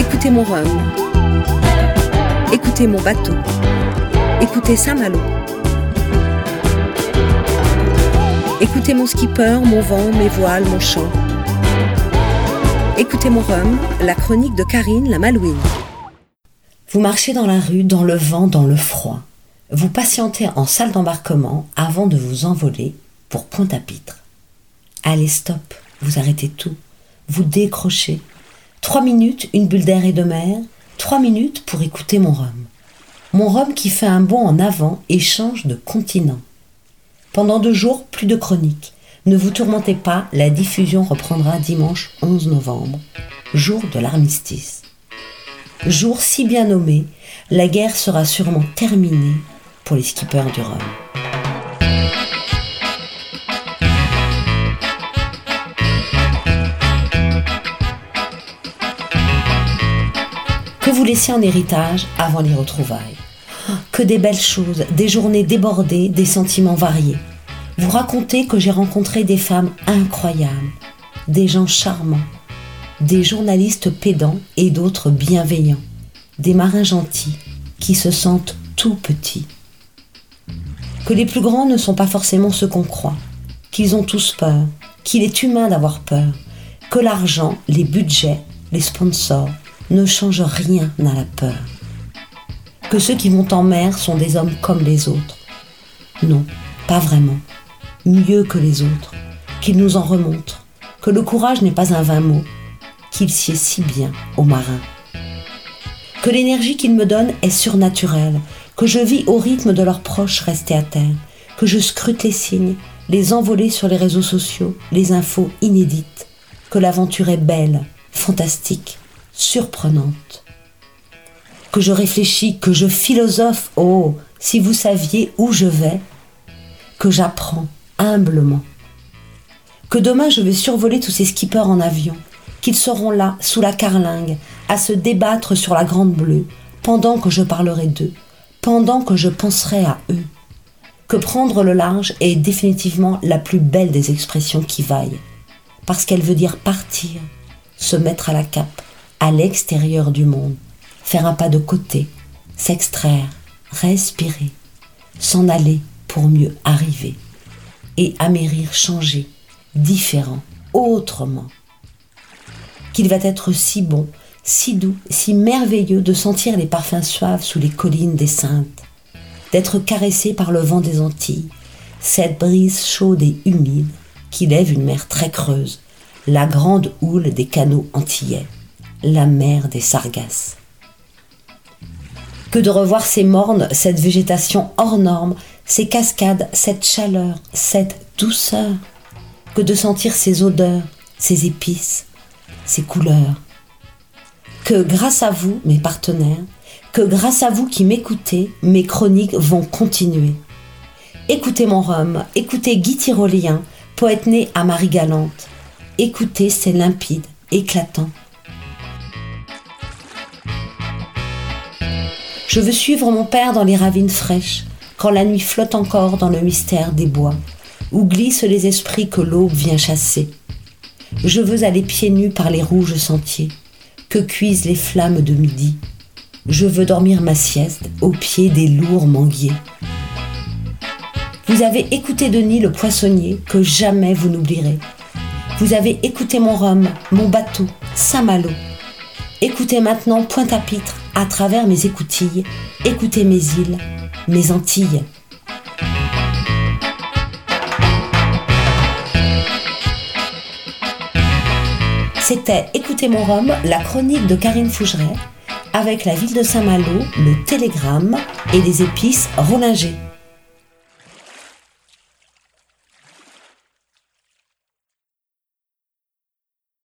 Écoutez mon rhum. Écoutez mon bateau. Écoutez Saint-Malo. Écoutez mon skipper, mon vent, mes voiles, mon chant. Écoutez mon rhum, la chronique de Karine la Malouine. Vous marchez dans la rue, dans le vent, dans le froid. Vous patientez en salle d'embarquement avant de vous envoler pour Pointe-à-Pitre. Allez, stop, vous arrêtez tout. Vous décrochez. Trois minutes, une bulle d'air et de mer. Trois minutes pour écouter mon rhum. Mon rhum qui fait un bond en avant et change de continent. Pendant deux jours, plus de chroniques. Ne vous tourmentez pas, la diffusion reprendra dimanche 11 novembre, jour de l'armistice. Jour si bien nommé, la guerre sera sûrement terminée pour les skippers du Rhum. Vous laissiez en héritage avant les retrouvailles. Que des belles choses, des journées débordées, des sentiments variés. Vous racontez que j'ai rencontré des femmes incroyables, des gens charmants, des journalistes pédants et d'autres bienveillants, des marins gentils qui se sentent tout petits. Que les plus grands ne sont pas forcément ceux qu'on croit, qu'ils ont tous peur, qu'il est humain d'avoir peur, que l'argent, les budgets, les sponsors ne changent rien à la peur. Que ceux qui vont en mer sont des hommes comme les autres. Non, pas vraiment. Mieux que les autres, qu'ils nous en remontrent, que le courage n'est pas un vain mot, qu'il sied si bien aux marins. Que l'énergie qu'ils me donnent est surnaturelle, que je vis au rythme de leurs proches restés à terre, que je scrute les signes, les envolées sur les réseaux sociaux, les infos inédites, que l'aventure est belle, fantastique, surprenante. Que je réfléchis, que je philosophe, oh, si vous saviez où je vais, que j'apprends humblement. Que demain je vais survoler tous ces skippers en avion, qu'ils seront là, sous la carlingue, à se débattre sur la grande bleue, pendant que je parlerai d'eux, pendant que je penserai à eux. Que prendre le large est définitivement la plus belle des expressions qui vaillent, parce qu'elle veut dire partir, se mettre à la cape, à l'extérieur du monde, faire un pas de côté, s'extraire, respirer, s'en aller pour mieux arriver, et amérir changer, différent, autrement. Qu'il va être si bon, si doux, si merveilleux de sentir les parfums suaves sous les collines des Saintes, d'être caressé par le vent des Antilles, cette brise chaude et humide qui lève une mer très creuse, la grande houle des canaux antillais, la mer des Sargasses. Que de revoir ces mornes, cette végétation hors norme, ces cascades, cette chaleur, cette douceur, que de sentir ces odeurs, ces épices, ces couleurs. Que grâce à vous, mes partenaires, que grâce à vous qui m'écoutez, mes chroniques vont continuer. Écoutez mon rhum, écoutez Guy Tyrolien, poète né à Marie-Galante. Écoutez, c'est limpide, éclatant. Je veux suivre mon père dans les ravines fraîches, quand la nuit flotte encore dans le mystère des bois, où glissent les esprits que l'aube vient chasser. Je veux aller pieds nus par les rouges sentiers, que cuisent les flammes de midi. Je veux dormir ma sieste au pied des lourds manguiers. Vous avez écouté Denis le poissonnier, que jamais vous n'oublierez. Vous avez écouté mon rhum, mon bateau, Saint-Malo. Écoutez maintenant Pointe-à-Pitre à travers mes écoutilles, écoutez mes îles, mes Antilles. C'était Écoutez mon rhum, la chronique de Karine Fougeret, avec la ville de Saint-Malo, le télégramme et les épices Rollinger.